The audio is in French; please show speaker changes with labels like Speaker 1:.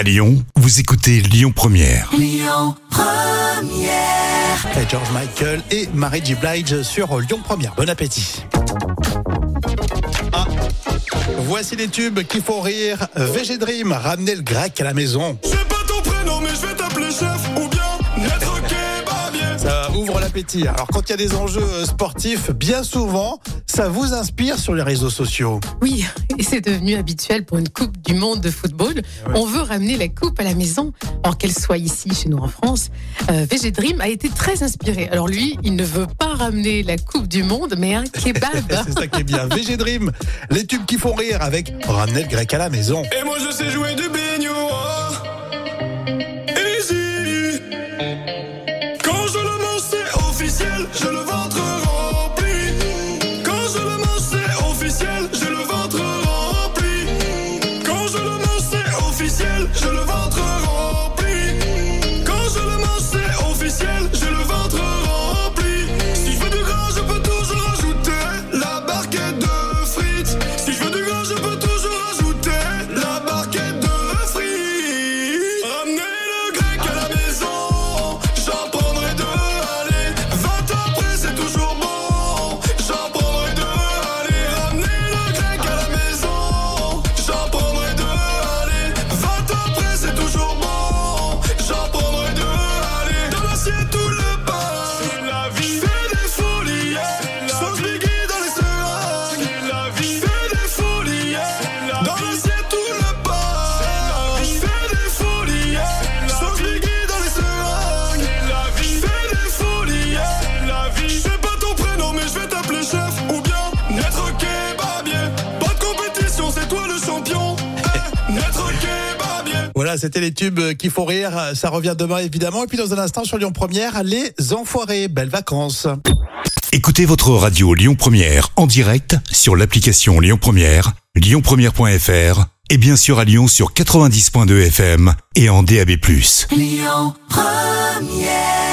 Speaker 1: À Lyon, vous écoutez Lyon Première.
Speaker 2: Et George Michael et Marie G. Blige sur Lyon Première. Bon appétit. Ah, voici les tubes qui font rire. VG Dream, ramenez le grec à la maison. Alors quand il y a des enjeux euh, sportifs, bien souvent, ça vous inspire sur les réseaux sociaux.
Speaker 3: Oui, et c'est devenu habituel pour une Coupe du Monde de football. On veut ramener la Coupe à la maison, alors qu'elle soit ici, chez nous en France. Euh, VG Dream a été très inspiré. Alors lui, il ne veut pas ramener la Coupe du Monde, mais un kebab.
Speaker 2: C'est ça qui est bien. VG Dream, les tubes qui font rire avec ramenez le grec à la maison.
Speaker 4: Et moi je sais jouer du bignou. Easy. Je le ventre rempli. Quand je le mange, c'est officiel. Je le ventre rempli. Quand je le mange, c'est officiel. Je le ventre rempli. Quand je le mange, c'est officiel. Je le ventre rempli. Si je veux du gras, je peux toujours ajouter la barquette de frites. Si je veux du gras, je peux toujours
Speaker 2: Voilà, c'était les tubes qui font rire. Ça revient demain évidemment. Et puis dans un instant sur Lyon Première, les enfoirés. Belles vacances.
Speaker 1: Écoutez votre radio Lyon Première en direct sur l'application Lyon Première, lyonpremière.fr et bien sûr à Lyon sur 90.2 FM et en DAB+.
Speaker 5: Lyon Première